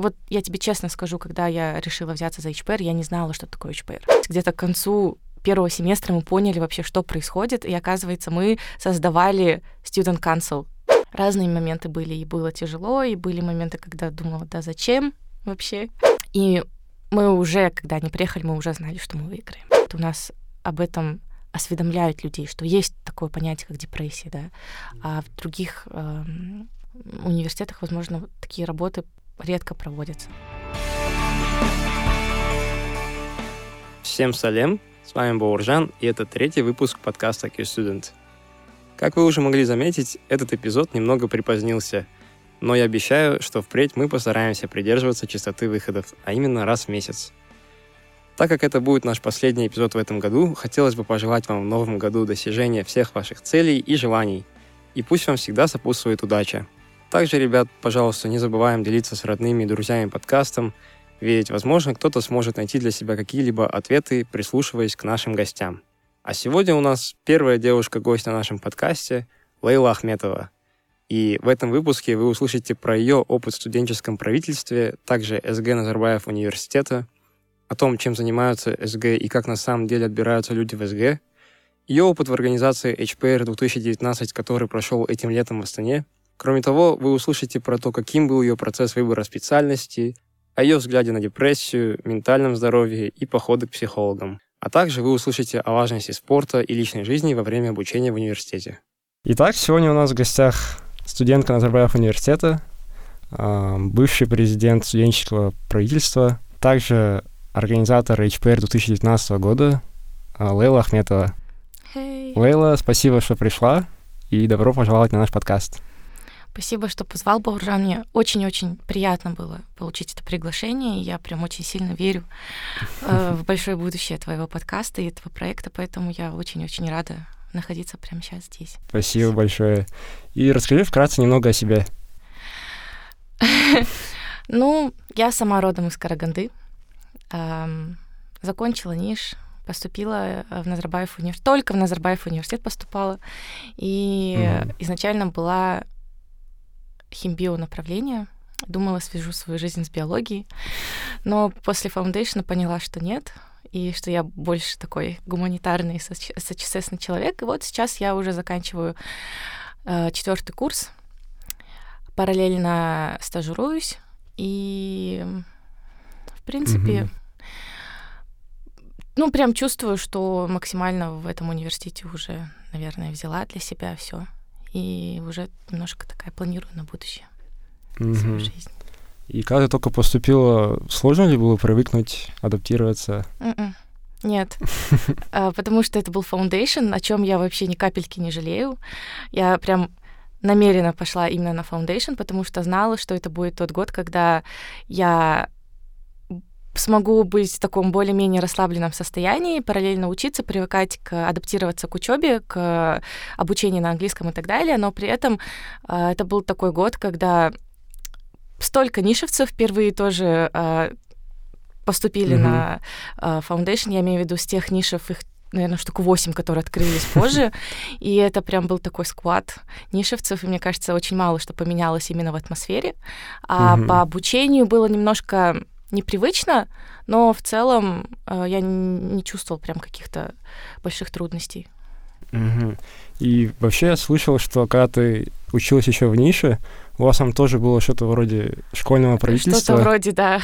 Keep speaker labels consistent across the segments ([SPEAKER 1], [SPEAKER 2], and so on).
[SPEAKER 1] вот я тебе честно скажу, когда я решила взяться за HPR, я не знала, что такое HPR. Где-то к концу первого семестра мы поняли вообще, что происходит, и оказывается, мы создавали Student Council. Разные моменты были, и было тяжело, и были моменты, когда думала, да зачем вообще. И мы уже, когда они приехали, мы уже знали, что мы выиграем. У нас об этом осведомляют людей, что есть такое понятие, как депрессия, да, а в других э, университетах, возможно, такие работы редко проводятся.
[SPEAKER 2] Всем салем, с вами Бауржан, и это третий выпуск подкаста Q-Student. Как вы уже могли заметить, этот эпизод немного припозднился, но я обещаю, что впредь мы постараемся придерживаться частоты выходов, а именно раз в месяц. Так как это будет наш последний эпизод в этом году, хотелось бы пожелать вам в новом году достижения всех ваших целей и желаний. И пусть вам всегда сопутствует удача. Также, ребят, пожалуйста, не забываем делиться с родными и друзьями подкастом, ведь, возможно, кто-то сможет найти для себя какие-либо ответы, прислушиваясь к нашим гостям. А сегодня у нас первая девушка-гость на нашем подкасте — Лейла Ахметова. И в этом выпуске вы услышите про ее опыт в студенческом правительстве, также СГ Назарбаев университета, о том, чем занимаются СГ и как на самом деле отбираются люди в СГ, ее опыт в организации HPR 2019, который прошел этим летом в Астане. Кроме того, вы услышите про то, каким был ее процесс выбора специальности, о ее взгляде на депрессию, ментальном здоровье и походы к психологам. А также вы услышите о важности спорта и личной жизни во время обучения в университете.
[SPEAKER 3] Итак, сегодня у нас в гостях студентка Назарбаев университета, а, бывший президент студенческого правительства, также организатор HPR 2019 года а, Лейла Ахметова.
[SPEAKER 1] Hey.
[SPEAKER 3] Лейла, спасибо, что пришла, и добро пожаловать на наш подкаст.
[SPEAKER 1] Спасибо, что позвал, Бауржан. Мне очень-очень приятно было получить это приглашение. И я прям очень сильно верю э, в большое будущее твоего подкаста и этого проекта, поэтому я очень-очень рада находиться прямо сейчас здесь.
[SPEAKER 3] Спасибо большое. И расскажи вкратце немного о себе.
[SPEAKER 1] Ну, я сама родом из Караганды. Закончила НИШ, поступила в Назарбаев университет, только в Назарбаев университет поступала. И mm-hmm. изначально была химбио направление. Думала, свяжу свою жизнь с биологией. Но после foundation а поняла, что нет, и что я больше такой гуманитарный, сочесесный человек. И вот сейчас я уже заканчиваю э, четвертый курс, параллельно стажируюсь, и в принципе, mm-hmm. ну прям чувствую, что максимально в этом университете уже, наверное, взяла для себя все и уже немножко такая планирую на будущее mm-hmm. свою жизнь.
[SPEAKER 3] И когда ты только поступила, сложно ли было привыкнуть, адаптироваться?
[SPEAKER 1] Mm-mm. М-м. Нет, а, потому что это был foundation, о чем я вообще ни капельки не жалею. Я прям намеренно пошла именно на foundation, потому что знала, что это будет тот год, когда я смогу быть в таком более-менее расслабленном состоянии, параллельно учиться, привыкать к адаптироваться к учебе, к обучению на английском и так далее, но при этом э, это был такой год, когда столько нишевцев впервые тоже э, поступили mm-hmm. на Foundation, я имею в виду с тех нишев, их наверное, штук 8, которые открылись позже. И это прям был такой сквад нишевцев, и мне кажется, очень мало что поменялось именно в атмосфере. А mm-hmm. по обучению было немножко непривычно, но в целом э, я не чувствовал прям каких-то больших трудностей.
[SPEAKER 3] Угу. И вообще я слышал, что когда ты училась еще в нише, у вас там тоже было что-то вроде школьного правительства.
[SPEAKER 1] Что-то вроде, да.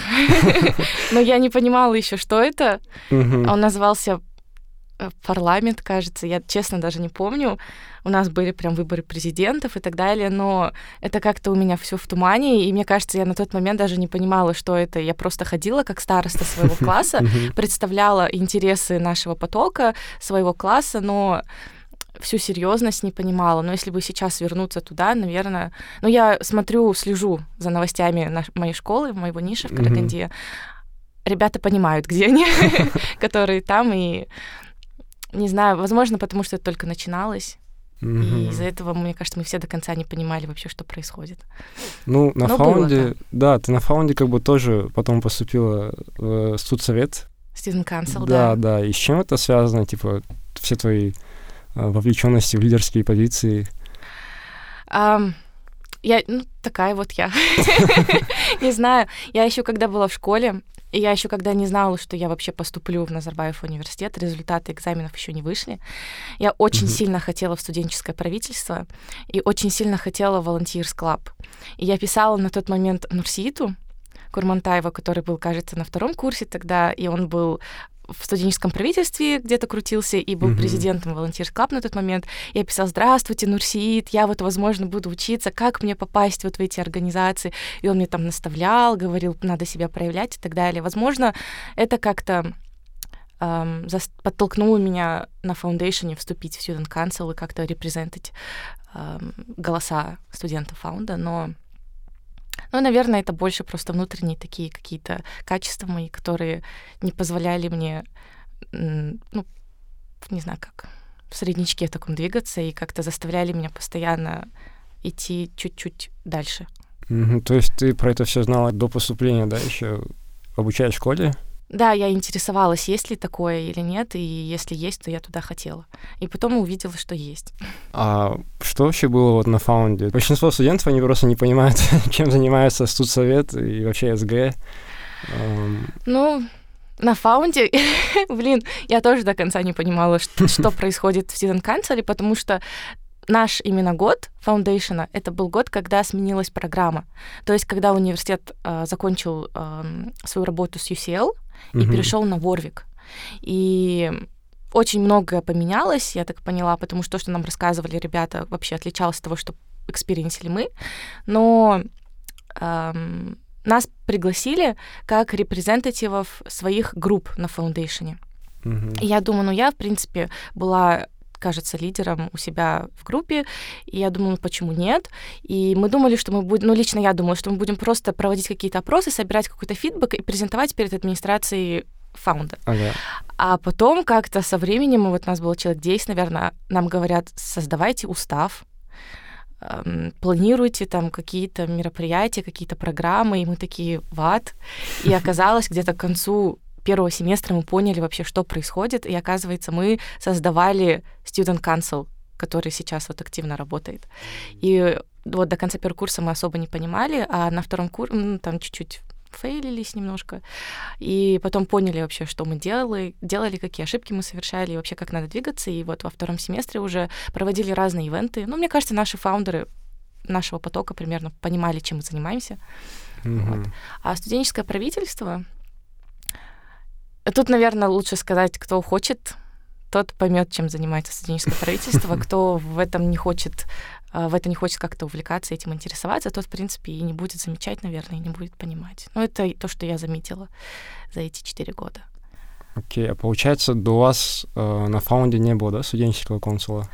[SPEAKER 1] Но я не понимала еще, что это. Он назывался парламент, кажется, я честно даже не помню. У нас были прям выборы президентов и так далее, но это как-то у меня все в тумане, и мне кажется, я на тот момент даже не понимала, что это. Я просто ходила как староста своего класса, представляла интересы нашего потока, своего класса, но всю серьезность не понимала. Но если бы сейчас вернуться туда, наверное... Ну, я смотрю, слежу за новостями моей школы, моего ниша в Караганде. Ребята понимают, где они, которые там, и не знаю, возможно, потому что это только начиналось. Mm-hmm. И из-за этого, мне кажется, мы все до конца не понимали вообще, что происходит.
[SPEAKER 3] Ну, на Но фаунде, да, ты на фаунде как бы тоже потом поступила в студсовет.
[SPEAKER 1] Student Council,
[SPEAKER 3] да. Да, да. И с чем это связано, типа, все твои а, вовлеченности в лидерские позиции?
[SPEAKER 1] Um, Я, ну, такая вот я. Не знаю. Я еще когда была в школе, и я еще когда не знала, что я вообще поступлю в Назарбаев университет, результаты экзаменов еще не вышли. Я очень mm-hmm. сильно хотела в студенческое правительство и очень сильно хотела волонтерс клаб. И я писала на тот момент Нурситу Курмантаева, который был, кажется, на втором курсе тогда, и он был в студенческом правительстве где-то крутился и был mm-hmm. президентом Volunteers Club на тот момент. Я писал, здравствуйте, Нурсиит, я вот, возможно, буду учиться, как мне попасть вот в эти организации. И он мне там наставлял, говорил, надо себя проявлять и так далее. Возможно, это как-то эм, подтолкнуло меня на фаундейшене вступить в Student Council и как-то репрезентить эм, голоса студентов фаунда, но ну, наверное, это больше просто внутренние такие какие-то качества мои, которые не позволяли мне, ну, не знаю как, в среднячке таком двигаться и как-то заставляли меня постоянно идти чуть-чуть дальше.
[SPEAKER 3] Mm-hmm. То есть ты про это все знала до поступления, да, еще обучая в школе?
[SPEAKER 1] Да, я интересовалась, есть ли такое или нет, и если есть, то я туда хотела. И потом увидела, что есть.
[SPEAKER 3] А что вообще было вот на фаунде? Большинство студентов, они просто не понимают, чем занимается студсовет и вообще SG.
[SPEAKER 1] Ну, на фаунде, блин, я тоже до конца не понимала, что, что происходит в Council, потому что наш именно год foundation а, это был год, когда сменилась программа. То есть, когда университет э, закончил э, свою работу с UCL, и перешел на Warwick. И очень многое поменялось, я так поняла, потому что то, что нам рассказывали ребята, вообще отличалось от того, что экспериментили мы. Но эм, нас пригласили как репрезентативов своих групп на фаундейшене. Mm-hmm. И я думаю, ну я, в принципе, была кажется, лидером у себя в группе. И я думала, ну почему нет? И мы думали, что мы будем, ну лично я думала, что мы будем просто проводить какие-то опросы, собирать какой-то фидбэк и презентовать перед администрацией фаунда. Ага. А потом как-то со временем, вот у нас было человек 10, наверное, нам говорят, создавайте устав, эм, планируйте там какие-то мероприятия, какие-то программы, и мы такие, ват. И оказалось, где-то к концу первого семестра мы поняли вообще, что происходит, и оказывается, мы создавали Student Council, который сейчас вот активно работает. И вот до конца первого курса мы особо не понимали, а на втором курсе ну, там чуть-чуть фейлились немножко, и потом поняли вообще, что мы делали, делали, какие ошибки мы совершали, и вообще как надо двигаться, и вот во втором семестре уже проводили разные ивенты. Ну, мне кажется, наши фаундеры нашего потока примерно понимали, чем мы занимаемся. Mm-hmm. Вот. А студенческое правительство, Тут, наверное, лучше сказать, кто хочет, тот поймет, чем занимается студенческое правительство, кто в этом не хочет а, в это не хочет как-то увлекаться, этим интересоваться, тот, в принципе, и не будет замечать, наверное, и не будет понимать. Но это то, что я заметила за эти четыре года.
[SPEAKER 3] Окей, okay, а получается, до вас э, на фаунде не было, да, студенческого консула?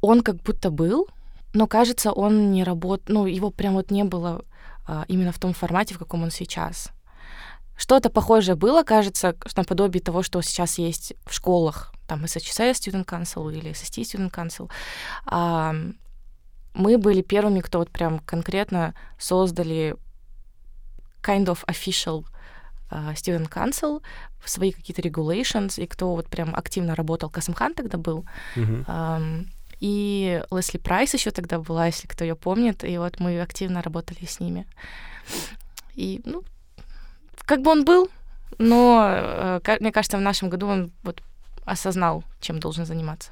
[SPEAKER 1] Он как будто был, но, кажется, он не работал, ну, его прям вот не было э, именно в том формате, в каком он сейчас. Что-то похожее было, кажется, наподобие того, что сейчас есть в школах, там SHS Student Council или SST Student Council. А, мы были первыми, кто вот прям конкретно создали kind of official uh, Student Council, свои какие-то regulations, и кто вот прям активно работал, Касымхан тогда был, mm-hmm. um, и Лесли Прайс еще тогда была, если кто ее помнит, и вот мы активно работали с ними. И, ну, как бы он был, но э, мне кажется, в нашем году он вот осознал, чем должен заниматься.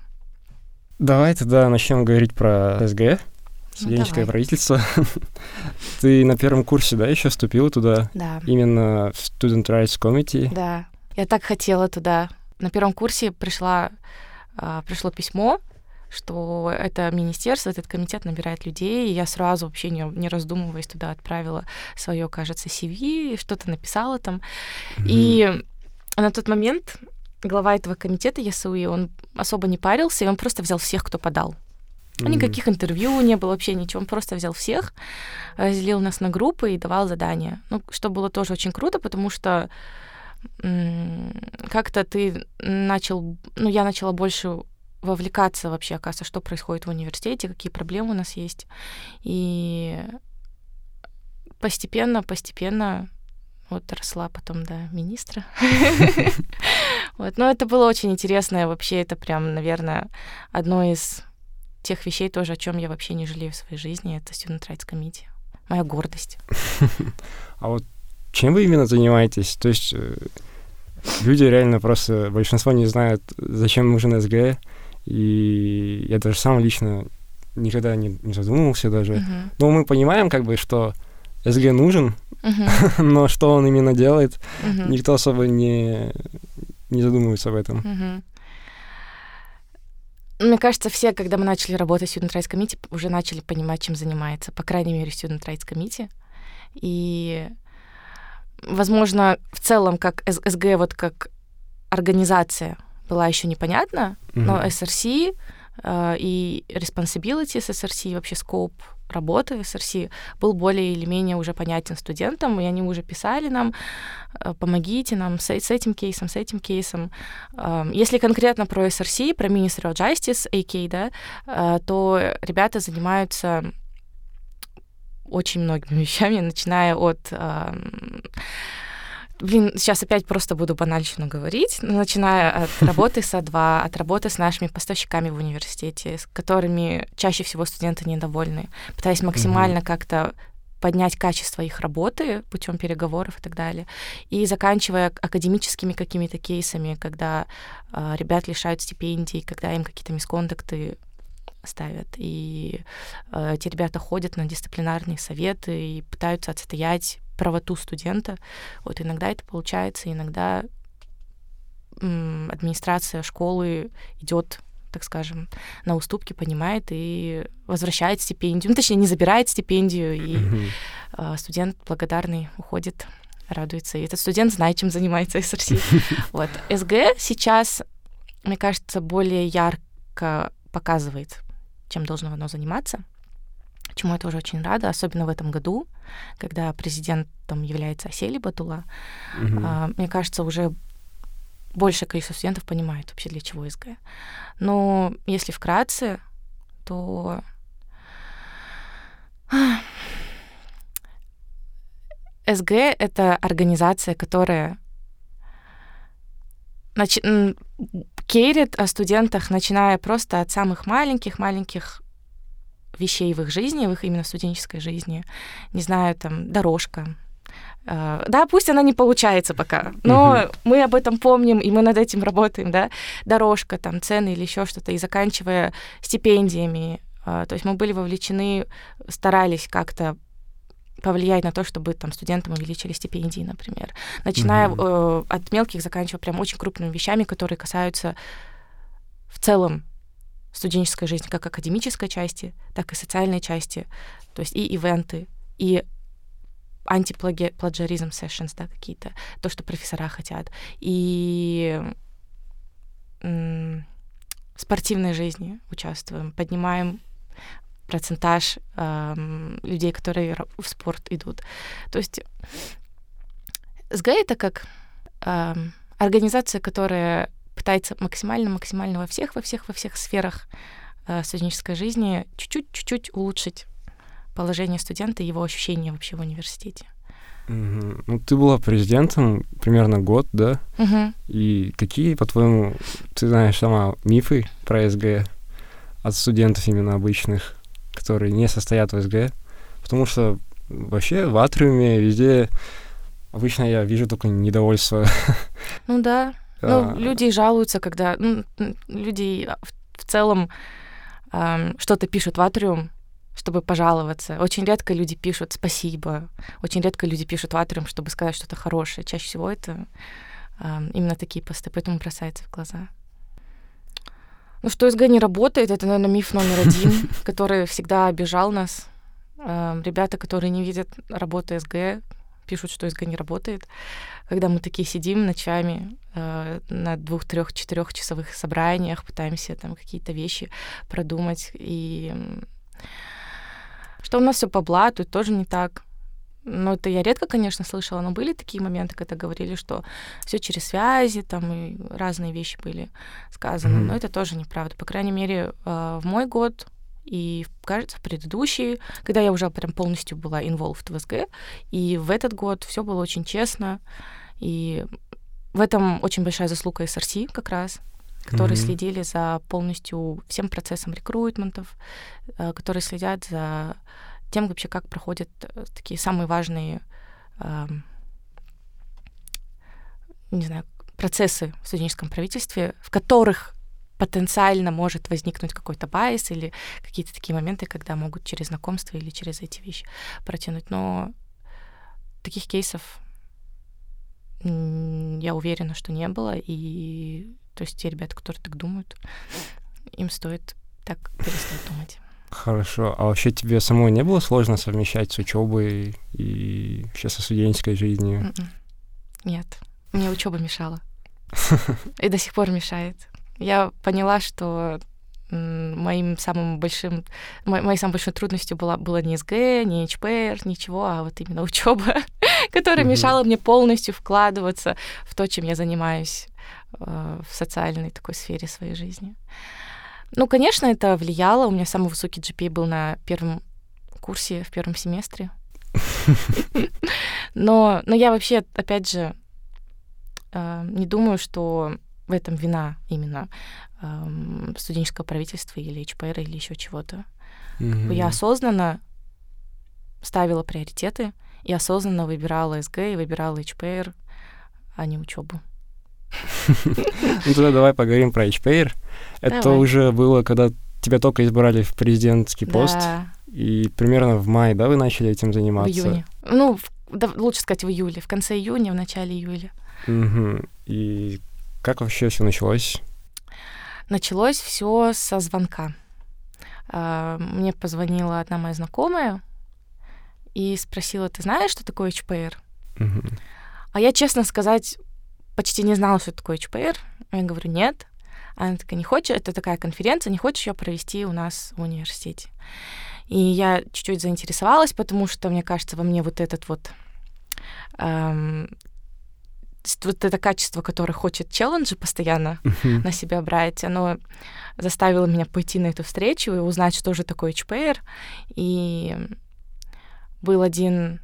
[SPEAKER 3] Давай тогда начнем говорить про СГ, студенческое ну, правительство. Ты на первом курсе, да, еще вступила туда?
[SPEAKER 1] Да.
[SPEAKER 3] Именно в Student Rights Committee?
[SPEAKER 1] Да. Я так хотела туда. На первом курсе пришла, а, пришло письмо что это министерство, этот комитет набирает людей, и я сразу вообще не, не раздумываясь туда отправила свое, кажется, CV, что-то написала там. Mm-hmm. И на тот момент глава этого комитета ЕСУИ, он особо не парился, и он просто взял всех, кто подал. Mm-hmm. Никаких интервью не было, вообще ничего. Он просто взял всех, разделил нас на группы и давал задания. Ну, что было тоже очень круто, потому что как-то ты начал, ну, я начала больше вовлекаться вообще, оказывается, что происходит в университете, какие проблемы у нас есть. И постепенно, постепенно вот росла потом до министра. Вот. Но это было очень интересно. Вообще это прям, наверное, одно из тех вещей тоже, о чем я вообще не жалею в своей жизни, это Student Rights Committee. Моя гордость.
[SPEAKER 3] А вот чем вы именно занимаетесь? То есть э, люди реально просто, большинство не знают, зачем нужен СГ, и я даже сам лично никогда не, не задумывался даже.
[SPEAKER 1] Мгм.
[SPEAKER 3] Но мы понимаем, как бы, что СГ нужен,
[SPEAKER 1] Мгм.
[SPEAKER 3] но что он именно делает,
[SPEAKER 1] Мгм.
[SPEAKER 3] никто особо не, не задумывается об этом.
[SPEAKER 1] Мгм. Мне кажется, все, когда мы начали работать в Student Rights Committee, уже начали понимать, чем занимается, по крайней мере, Student Rights Committee. И, возможно, в целом, как СГ, вот как организация была еще непонятна, но
[SPEAKER 3] Мгм.
[SPEAKER 1] SRC э, и responsibility с SRC, вообще скоп работы SRC был более или менее уже понятен студентам, и они уже писали нам, э, помогите нам с, с этим кейсом, с этим кейсом. Эм, Если конкретно про SRC, про Ministry of Justice, AK, да, э, то ребята занимаются очень многими вещами, начиная от эм, Блин, сейчас опять просто буду банальщину говорить, начиная от работы с А2, от работы с нашими поставщиками в университете, с которыми чаще всего студенты недовольны, пытаясь максимально как-то поднять качество их работы путем переговоров и так далее, и заканчивая академическими какими-то кейсами, когда э, ребят лишают стипендий, когда им какие-то мискондукты ставят, и э, эти ребята ходят на дисциплинарные советы и пытаются отстоять правоту студента. Вот иногда это получается, иногда администрация школы идет так скажем, на уступки, понимает и возвращает стипендию. Ну, точнее, не забирает стипендию, и э, студент благодарный уходит, радуется. И этот студент знает, чем занимается СРС. Вот. СГ сейчас, мне кажется, более ярко показывает, чем должно оно заниматься чему я тоже очень рада, особенно в этом году, когда президентом является Асели Батула.
[SPEAKER 3] Мгм.
[SPEAKER 1] А, Мне кажется, уже большее количество студентов понимает вообще, для чего СГ. Но если вкратце, то СГ — это организация, которая нач... м, кейрит о студентах, начиная просто от самых маленьких-маленьких вещей в их жизни, в их именно студенческой жизни. Не знаю, там, дорожка. Э, Да, пусть она не получается пока, но
[SPEAKER 3] Мгм.
[SPEAKER 1] мы об этом помним, и мы над этим работаем, да. Дорожка, там, цены или еще что-то, и заканчивая стипендиями. Э, То есть мы были вовлечены, старались как-то повлиять на то, чтобы там студентам увеличили стипендии, например. Начиная
[SPEAKER 3] Мгм.
[SPEAKER 1] э, от мелких, заканчивая прям очень крупными вещами, которые касаются в целом студенческой жизни, как академической части, так и социальной части, то есть и ивенты, и антиплагиаризм sessions, да, какие-то, то, что профессора хотят, и в спортивной жизни участвуем, поднимаем процентаж эм, людей, которые в спорт идут. То есть СГ — это как эм, организация, которая пытается максимально-максимально во всех, во всех, во всех сферах э, студенческой жизни чуть-чуть, чуть-чуть улучшить положение студента и его ощущения вообще в университете.
[SPEAKER 3] Мгм. Ну, ты была президентом примерно год, да?
[SPEAKER 1] Мгм.
[SPEAKER 3] И какие, по-твоему, ты знаешь сама мифы про СГ от студентов именно обычных, которые не состоят в СГ? Потому что вообще в атриуме везде обычно я вижу только недовольство.
[SPEAKER 1] Ну да. Ну,
[SPEAKER 3] А,
[SPEAKER 1] люди жалуются, когда... ну, люди в, целом ам, что-то пишут в Атриум, чтобы пожаловаться. Очень редко люди пишут «спасибо». Очень редко люди пишут в Атриум, чтобы сказать что-то хорошее. Чаще всего это ам, именно такие посты, поэтому бросается в глаза. Ну, что СГ не работает, это, наверное, миф номер один, который всегда обижал нас. Ребята, которые не видят работу СГ, пишут, что СГ не работает. Когда мы такие сидим ночами э, на двух, трех, четырех часовых собраниях, пытаемся там какие-то вещи продумать. И что у нас все по блату, тоже не так. Но это я редко, конечно, слышала, но были такие моменты, когда говорили, что все через связи, там и разные вещи были сказаны.
[SPEAKER 3] Мгм.
[SPEAKER 1] Но это тоже неправда. По крайней мере, э, в мой год и, кажется, в предыдущий, когда я уже прям полностью была involved в СГ, и в этот год все было очень честно, и в этом очень большая заслуга СРС как раз, которые
[SPEAKER 3] Мгм.
[SPEAKER 1] следили за полностью всем процессом рекрутментов, э, которые следят за тем вообще, как проходят э, такие самые важные, ам, не знаю, процессы в студенческом правительстве, в которых потенциально может возникнуть какой-то байс или какие-то такие моменты, когда могут через знакомство или через эти вещи протянуть. Но таких кейсов я уверена, что не было. И то есть те ребята, которые так думают, им стоит так перестать думать.
[SPEAKER 3] Хорошо. А вообще тебе самой не было сложно совмещать с учебой и вообще со студенческой жизнью?
[SPEAKER 1] Мгм. Нет, мне учеба мешала. И до сих пор мешает. Я поняла, что моим самым большим, мо- моей самой большой трудностью была, было не СГ, не ＨPR, ничего, а вот именно учеба, которая
[SPEAKER 3] Мгм.
[SPEAKER 1] мешала мне полностью вкладываться в то, чем я занимаюсь э, в социальной такой сфере своей жизни. Ну, конечно, это влияло. У меня самый высокий GPA был на первом курсе, в первом семестре. Но, но я вообще, опять же, э, не думаю, что в этом вина именно эм, студенческого правительства или HPR или еще чего-то.
[SPEAKER 3] Мгм.
[SPEAKER 1] Я осознанно ставила приоритеты и осознанно выбирала СГ и выбирала HPR, а не учебу.
[SPEAKER 3] Ну тогда давай поговорим про HPR. Это уже было, когда тебя только избрали в президентский пост, и примерно в мае, да, вы начали этим
[SPEAKER 1] в
[SPEAKER 3] заниматься?
[SPEAKER 1] июне. Ну, в- да, лучше сказать в июле, в конце июня, в начале июля.
[SPEAKER 3] И как вообще все началось?
[SPEAKER 1] Началось все со звонка. А, Мне позвонила одна моя знакомая и спросила, ты знаешь, что такое HPR?
[SPEAKER 3] Мгм.
[SPEAKER 1] А я, честно сказать, почти не знала, что такое HPR. Я говорю, нет. Она такая, не хочешь, это такая конференция, не хочешь ее провести у нас в университете? И я чуть-чуть заинтересовалась, потому что, мне кажется, во мне вот этот вот эм, вот это качество, которое хочет челленджи постоянно
[SPEAKER 3] Мгм.
[SPEAKER 1] на себя брать, оно заставило меня пойти на эту встречу и узнать, что же такое HPR. И был один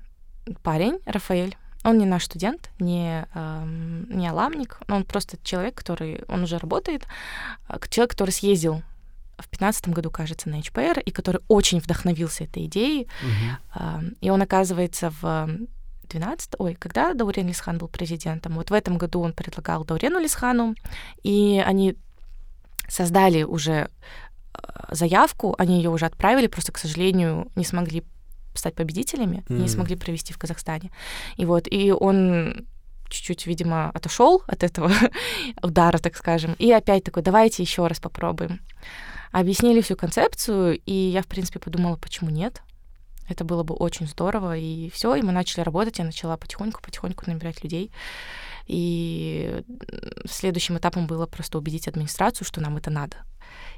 [SPEAKER 1] парень, Рафаэль, он не наш студент, не, эм, не аламник, но он просто человек, который, он уже работает, к- человек, который съездил в 2015 году, кажется, на HPR, и который очень вдохновился этой идеей.
[SPEAKER 3] Мгм.
[SPEAKER 1] А, И он, оказывается, в 12 ой, когда Даурен Лисхан был президентом, вот в этом году он предлагал Даурену Лисхану, и они создали уже э, заявку, они ее уже отправили, просто, к сожалению, не смогли стать победителями, и не смогли провести в Казахстане. И вот, и он чуть-чуть, видимо, отошел от этого удара, так скажем, и опять такой, давайте еще раз попробуем. Объяснили всю концепцию, и я, в принципе, подумала, почему нет. Это было бы очень здорово, и все, и мы начали работать, я начала потихоньку-потихоньку набирать людей. И следующим этапом было просто убедить администрацию, что нам это надо.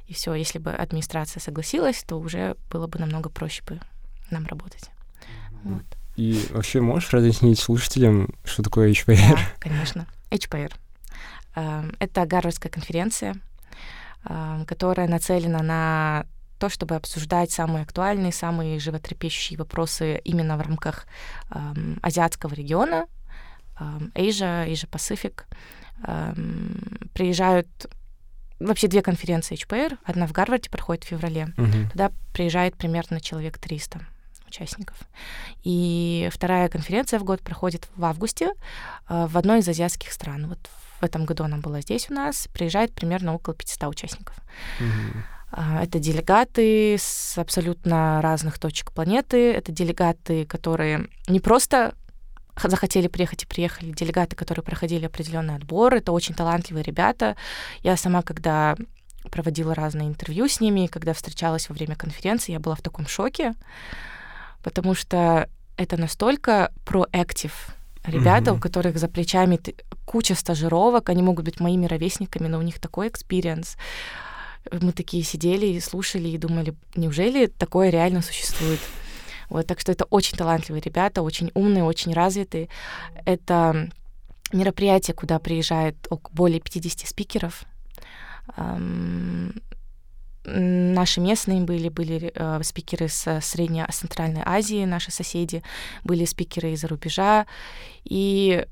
[SPEAKER 1] И все, если бы администрация согласилась, то уже было бы намного проще бы нам работать. Вот.
[SPEAKER 3] И вообще можешь разъяснить слушателям, что такое HPR?
[SPEAKER 1] Да, конечно. HPR. Эм, Это Гарвардская конференция, эм, которая нацелена на то, чтобы обсуждать самые актуальные, самые животрепещущие вопросы именно в рамках эм, азиатского региона, эм, Asia, Asia Pacific. Эм, Приезжают вообще две конференции HPR. Одна в Гарварде проходит в феврале,
[SPEAKER 3] Мгм.
[SPEAKER 1] Туда приезжает примерно человек 300 участников. И вторая конференция в год проходит в августе э, в одной из азиатских стран. Вот в этом году она была здесь у нас. Приезжает примерно около 500 участников.
[SPEAKER 3] Мгм.
[SPEAKER 1] А, Это делегаты с абсолютно разных точек планеты. Это делегаты, которые не просто захотели приехать и приехали, делегаты, которые проходили определенный отбор. Это очень талантливые ребята. Я сама, когда проводила разные интервью с ними, когда встречалась во время конференции, я была в таком шоке, потому что это настолько proactive ребята,
[SPEAKER 3] Мгм.
[SPEAKER 1] у которых за плечами куча стажировок, они могут быть моими ровесниками, но у них такой experience. Мы такие сидели и слушали и думали, неужели такое реально существует? Вот, так что это очень талантливые ребята, очень умные, очень развитые. Это мероприятие, куда приезжает более 50 спикеров. Наши местные были, были э, спикеры с Средней, Центральной Азии, наши соседи, были спикеры из-за рубежа. И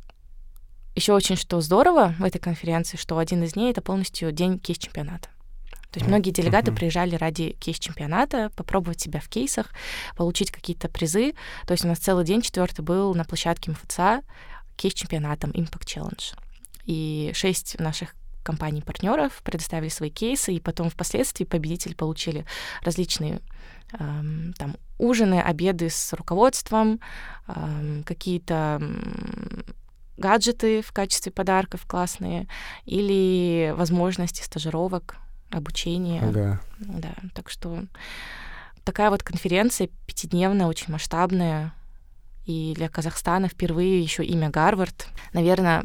[SPEAKER 1] еще очень что здорово в этой конференции, что один из дней это полностью день кейс-чемпионата. То есть многие делегаты uh-huh. приезжали ради кейс-чемпионата, попробовать себя в кейсах, получить какие-то призы. То есть у нас целый день четвертый был на площадке МФЦ кейс-чемпионатом Impact Challenge. И шесть наших компаний-партнеров предоставили свои кейсы, и потом впоследствии победители получили различные эм, там ужины, обеды с руководством, эм, какие-то гаджеты в качестве подарков классные или возможности стажировок обучение.
[SPEAKER 3] Ага.
[SPEAKER 1] Да, так что такая вот конференция пятидневная, очень масштабная. И для Казахстана впервые еще имя Гарвард, наверное,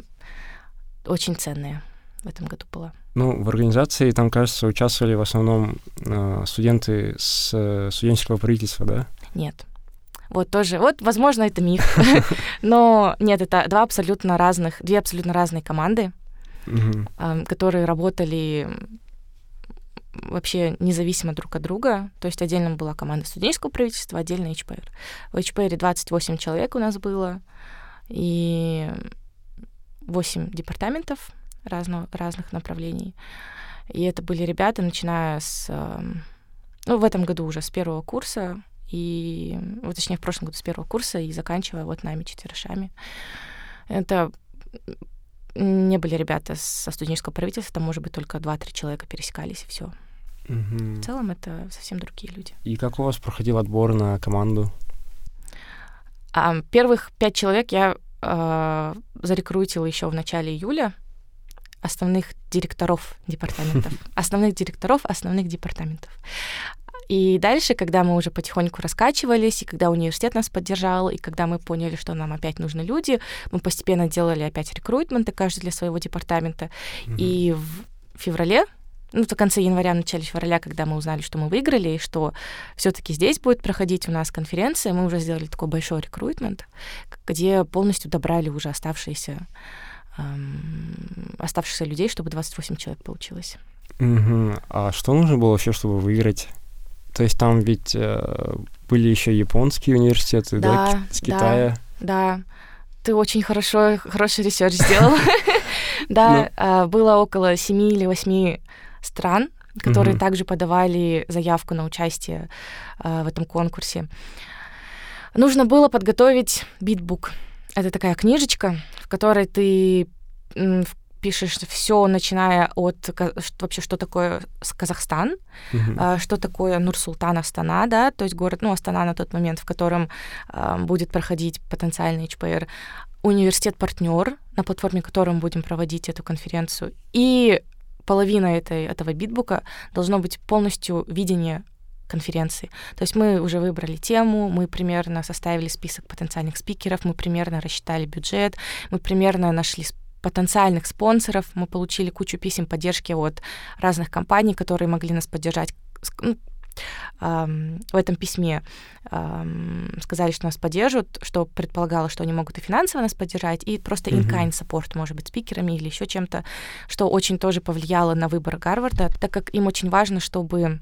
[SPEAKER 1] очень ценное в этом году было.
[SPEAKER 3] Ну, в организации там, кажется, участвовали в основном э, студенты с э, студенческого правительства, да?
[SPEAKER 1] Нет. Вот тоже, вот, возможно, это миф, но нет, это два абсолютно разных, две абсолютно разные команды, которые работали вообще независимо друг от друга. То есть отдельно была команда студенческого правительства, отдельно HPR. В HPR 28 человек у нас было, и 8 департаментов разно, разных направлений. И это были ребята, начиная с... Эм, ну, в этом году уже с первого курса, и, вот, точнее, в прошлом году с первого курса, и заканчивая вот нами, четверышами. Это не были ребята со студенческого правительства, там, может быть, только 2-3 человека пересекались, и все.
[SPEAKER 3] Угу.
[SPEAKER 1] В целом это совсем другие люди.
[SPEAKER 3] И как у вас проходил отбор на команду?
[SPEAKER 1] А, первых пять человек я э, зарекрутила еще в начале июля основных директоров департаментов, основных директоров основных департаментов. И дальше, когда мы уже потихоньку раскачивались, и когда университет нас поддержал, и когда мы поняли, что нам опять нужны люди, мы постепенно делали опять рекрутменты, каждый для своего департамента. Mm-hmm. И в феврале ну, в конце января, начале февраля, когда мы узнали, что мы выиграли, и что все-таки здесь будет проходить у нас конференция, мы уже сделали такой большой рекрутмент, где полностью добрали уже оставшиеся, эм, оставшихся людей, чтобы 28 человек получилось.
[SPEAKER 3] Угу. А что нужно было вообще, чтобы выиграть? То есть там ведь э, были еще японские университеты, да, да с Китая?
[SPEAKER 1] Да, да. Ты очень хорошо, хороший research сделал. Да, ну. а, было около семи или восьми стран, которые mm-hmm. также подавали заявку на участие э, в этом конкурсе. Нужно было подготовить bid book. Это такая книжечка, в которой ты пишешь все, начиная от вообще, что такое Казахстан, mm-hmm. что такое Нур-Султан Астана, да, то есть город, ну, Астана на тот момент, в котором э, будет проходить потенциальный HPR, университет-партнер, на платформе котором будем проводить эту конференцию, и половина этой, этого битбука должно быть полностью видение конференции. То есть мы уже выбрали тему, мы примерно составили список потенциальных спикеров, мы примерно рассчитали бюджет, мы примерно нашли потенциальных спонсоров, мы получили кучу писем поддержки от разных компаний, которые могли нас поддержать. Ну, в этом письме сказали, что нас поддержат, что предполагало, что они могут и финансово нас поддержать, и просто in-kind support, может быть, спикерами или еще чем-то, что очень тоже повлияло на выбор Гарварда, так как им очень важно, чтобы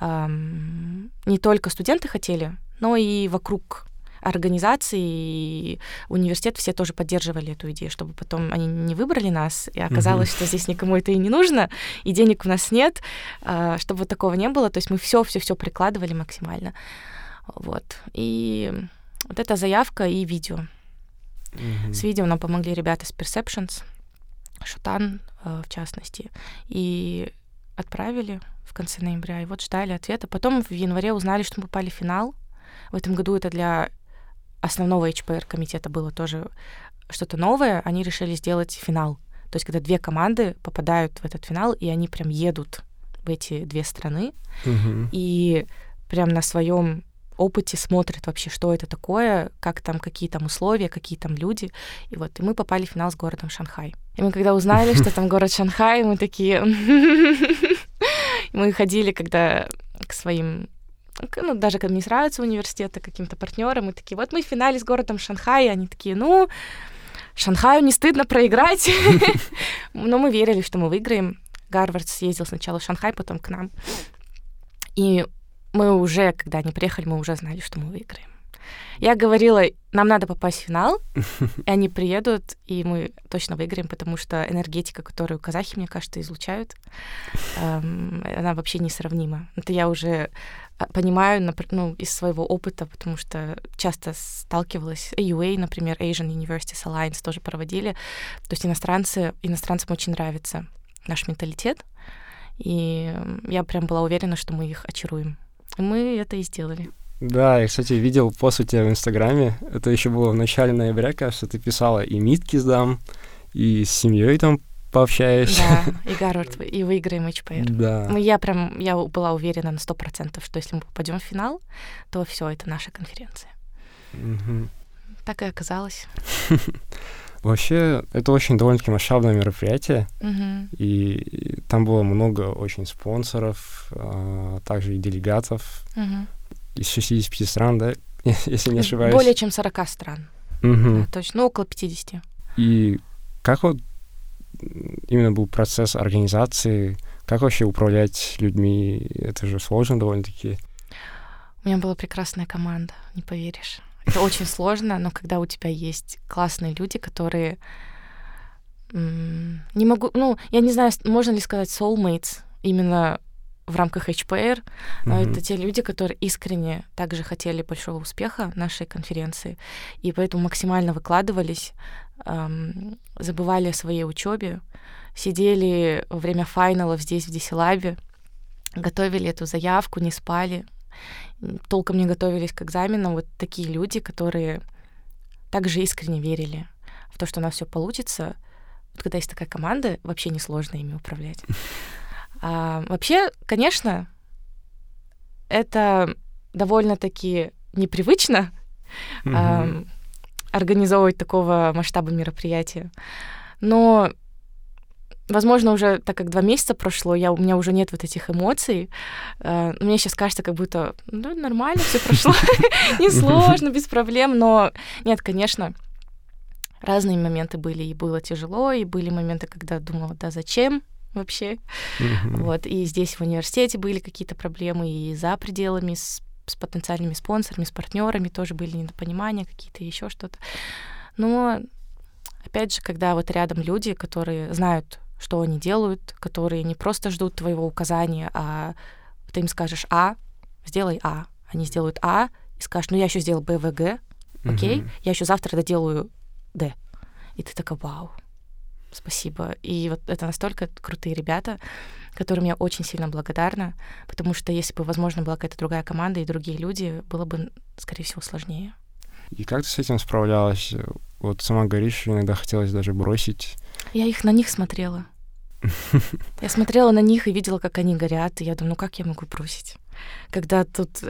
[SPEAKER 1] не только студенты хотели, но и вокруг организации и университет все тоже поддерживали эту идею, чтобы потом они не выбрали нас, и оказалось, mm-hmm. что здесь никому это и не нужно, и денег у нас нет, а, чтобы вот такого не было. То есть мы все, все, все прикладывали максимально. Вот. И вот эта заявка и видео. Mm-hmm. С видео нам помогли ребята с Perceptions, Шутан, э, в частности, и отправили в конце ноября, и вот ждали ответа. Потом в январе узнали, что мы попали в финал. В этом году это для основного HPR комитета было тоже что-то новое, они решили сделать финал. То есть, когда две команды попадают в этот финал, и они прям едут в эти две страны,
[SPEAKER 3] угу.
[SPEAKER 1] и прям на своем опыте смотрят вообще, что это такое, как там, какие там условия, какие там люди. И вот, и мы попали в финал с городом Шанхай. И мы когда узнали, что там город Шанхай, мы такие... Мы ходили, когда к своим ну, даже к администрации университета, каким-то партнерам, и такие, вот мы в финале с городом Шанхай, и они такие, ну, Шанхаю не стыдно проиграть. Но мы верили, что мы выиграем. Гарвард съездил сначала в Шанхай, потом к нам. И мы уже, когда они приехали, мы уже знали, что мы выиграем. Я говорила, нам надо попасть в финал, и они приедут, и мы точно выиграем, потому что энергетика, которую казахи, мне кажется, излучают, эм, она вообще несравнима. Это я уже а, понимаю ну, из своего опыта, потому что часто сталкивалась. AUA, например, Asian Universities Alliance тоже проводили. То есть иностранцы, иностранцам очень нравится наш менталитет, и я прям была уверена, что мы их очаруем. И мы это и сделали.
[SPEAKER 3] Да, я, кстати, видел пост у тебя в Инстаграме. Это еще было в начале ноября, кажется, ты писала и митки сдам, и с семьей там пообщаешься.
[SPEAKER 1] Да, и Гарвард, и выиграем ХПР.
[SPEAKER 3] Да.
[SPEAKER 1] Ну, я прям, я была уверена на сто процентов, что если мы попадем в финал, то все, это наша конференция.
[SPEAKER 3] Угу.
[SPEAKER 1] Так и оказалось.
[SPEAKER 3] Вообще, это очень довольно-таки масштабное мероприятие,
[SPEAKER 1] угу.
[SPEAKER 3] и там было много очень спонсоров, а также и делегатов.
[SPEAKER 1] Угу
[SPEAKER 3] из 65 стран, да, если не ошибаюсь.
[SPEAKER 1] Более чем 40 стран.
[SPEAKER 3] Угу.
[SPEAKER 1] Да, точно, ну, около 50.
[SPEAKER 3] И как вот именно был процесс организации, как вообще управлять людьми? Это же сложно довольно-таки.
[SPEAKER 1] У меня была прекрасная команда, не поверишь. Это очень сложно, но когда у тебя есть классные люди, которые не могу, ну, я не знаю, можно ли сказать soulmates, именно в рамках HPR. Mm-hmm. Это те люди, которые искренне также хотели большого успеха нашей конференции, и поэтому максимально выкладывались, эм, забывали о своей учебе, сидели во время файналов здесь, в Десилабе, готовили эту заявку, не спали, толком не готовились к экзаменам. Вот такие люди, которые также искренне верили в то, что у нас все получится. Вот когда есть такая команда, вообще несложно ими управлять. А, вообще, конечно, это довольно-таки непривычно mm-hmm. Организовывать такого масштаба мероприятия. Но, возможно, уже так как два месяца прошло, я, у меня уже нет вот этих эмоций. А, мне сейчас кажется, как будто ну, нормально все прошло, несложно, без проблем. Но нет, конечно, разные моменты были, и было тяжело, и были моменты, когда думала, да зачем, вообще. Вот, и здесь в университете были какие-то проблемы, и за пределами с, с потенциальными спонсорами, с партнерами тоже были недопонимания какие-то, еще что-то. Но, опять же, когда вот рядом люди, которые знают, что они делают, которые не просто ждут твоего указания, а ты им скажешь А, сделай А. Они сделают А и скажешь, ну я еще сделал Б, В, Г, окей, я еще завтра доделаю Д. И ты такая, вау, спасибо. И вот это настолько крутые ребята, которым я очень сильно благодарна, потому что если бы, возможно, была какая-то другая команда и другие люди, было бы, скорее всего, сложнее.
[SPEAKER 3] И как ты с этим справлялась? Вот сама говоришь, иногда хотелось даже бросить.
[SPEAKER 1] Я их на них смотрела. Я смотрела на них и видела, как они горят, и я думаю, ну как я могу бросить? Когда тут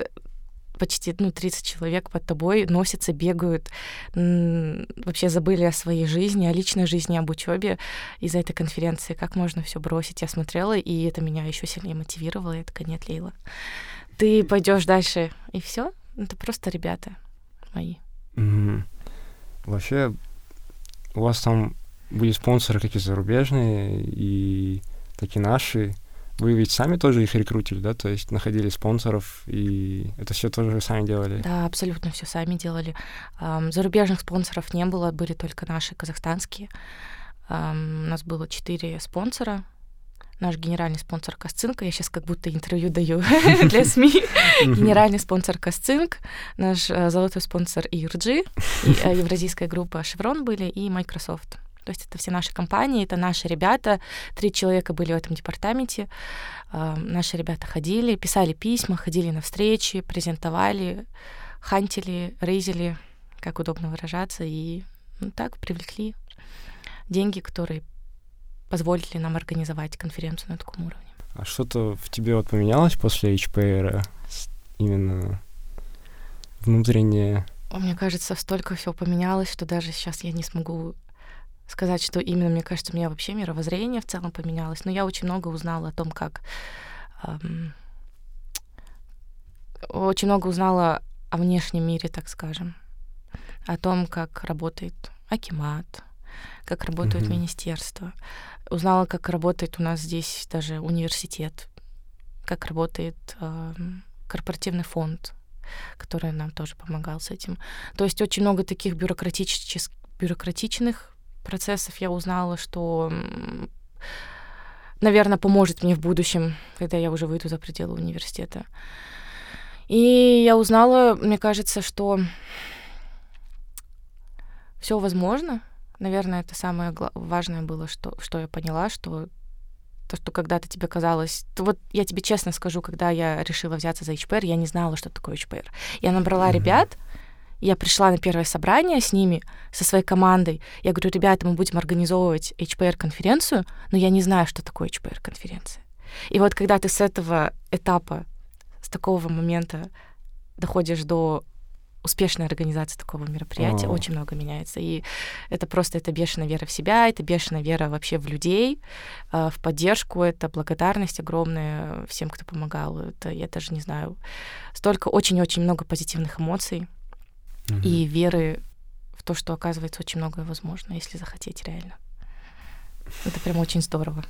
[SPEAKER 1] почти ну, 30 человек под тобой носятся, бегают, вообще забыли о своей жизни, о личной жизни, об учебе из-за этой конференции. Как можно все бросить? Я смотрела, и это меня еще сильнее мотивировало. Я такая, нет, Лейла, ты пойдешь дальше, и все. Это просто ребята мои.
[SPEAKER 3] Mm-hmm. Вообще, у вас там были спонсоры какие-то зарубежные и такие наши. Вы ведь сами тоже их рекрутили, да? То есть находили спонсоров, и это все тоже сами делали?
[SPEAKER 1] Да, абсолютно все сами делали. Зарубежных спонсоров не было, были только наши казахстанские. У нас было четыре спонсора. Наш генеральный спонсор Касцинк, я сейчас как будто интервью даю для СМИ. Генеральный спонсор Касцинк, наш э, золотой спонсор ERG, э, евразийская группа Chevron были и Microsoft. То есть это все наши компании, это наши ребята. Три человека были в этом департаменте. Э, наши ребята ходили, писали письма, ходили на встречи, презентовали, хантили, рейзили, как удобно выражаться, и ну, так привлекли деньги, которые позволили нам организовать конференцию на таком уровне.
[SPEAKER 3] А что-то в тебе вот поменялось после HPR? Именно внутреннее?
[SPEAKER 1] Мне кажется, столько всего поменялось, что даже сейчас я не смогу сказать, что именно, мне кажется, у меня вообще мировоззрение в целом поменялось. Но я очень много узнала о том, как... Эм, очень много узнала о внешнем мире, так скажем. О том, как работает Акимат, как работают mm-hmm. министерства. Узнала, как работает у нас здесь даже университет, как работает э, корпоративный фонд, который нам тоже помогал с этим. То есть очень много таких бюрократических, бюрократичных процессов я узнала, что, наверное, поможет мне в будущем, когда я уже выйду за пределы университета. И я узнала, мне кажется, что все возможно. Наверное, это самое важное было, что, что я поняла, что то, что когда-то тебе казалось... То вот я тебе честно скажу, когда я решила взяться за HPR, я не знала, что такое HPR. Я набрала mm-hmm. ребят, я пришла на первое собрание с ними, со своей командой. Я говорю, ребята, мы будем организовывать HPR-конференцию, но я не знаю, что такое HPR-конференция. И вот когда ты с этого этапа, с такого момента доходишь до успешной организации такого мероприятия, О. очень много меняется. И это просто это бешеная вера в себя, это бешеная вера вообще в людей, э, в поддержку, это благодарность огромная всем, кто помогал. Это, я даже не знаю, столько очень-очень много позитивных эмоций угу. и веры в то, что, оказывается, очень многое возможно, если захотеть реально. Это прям очень здорово.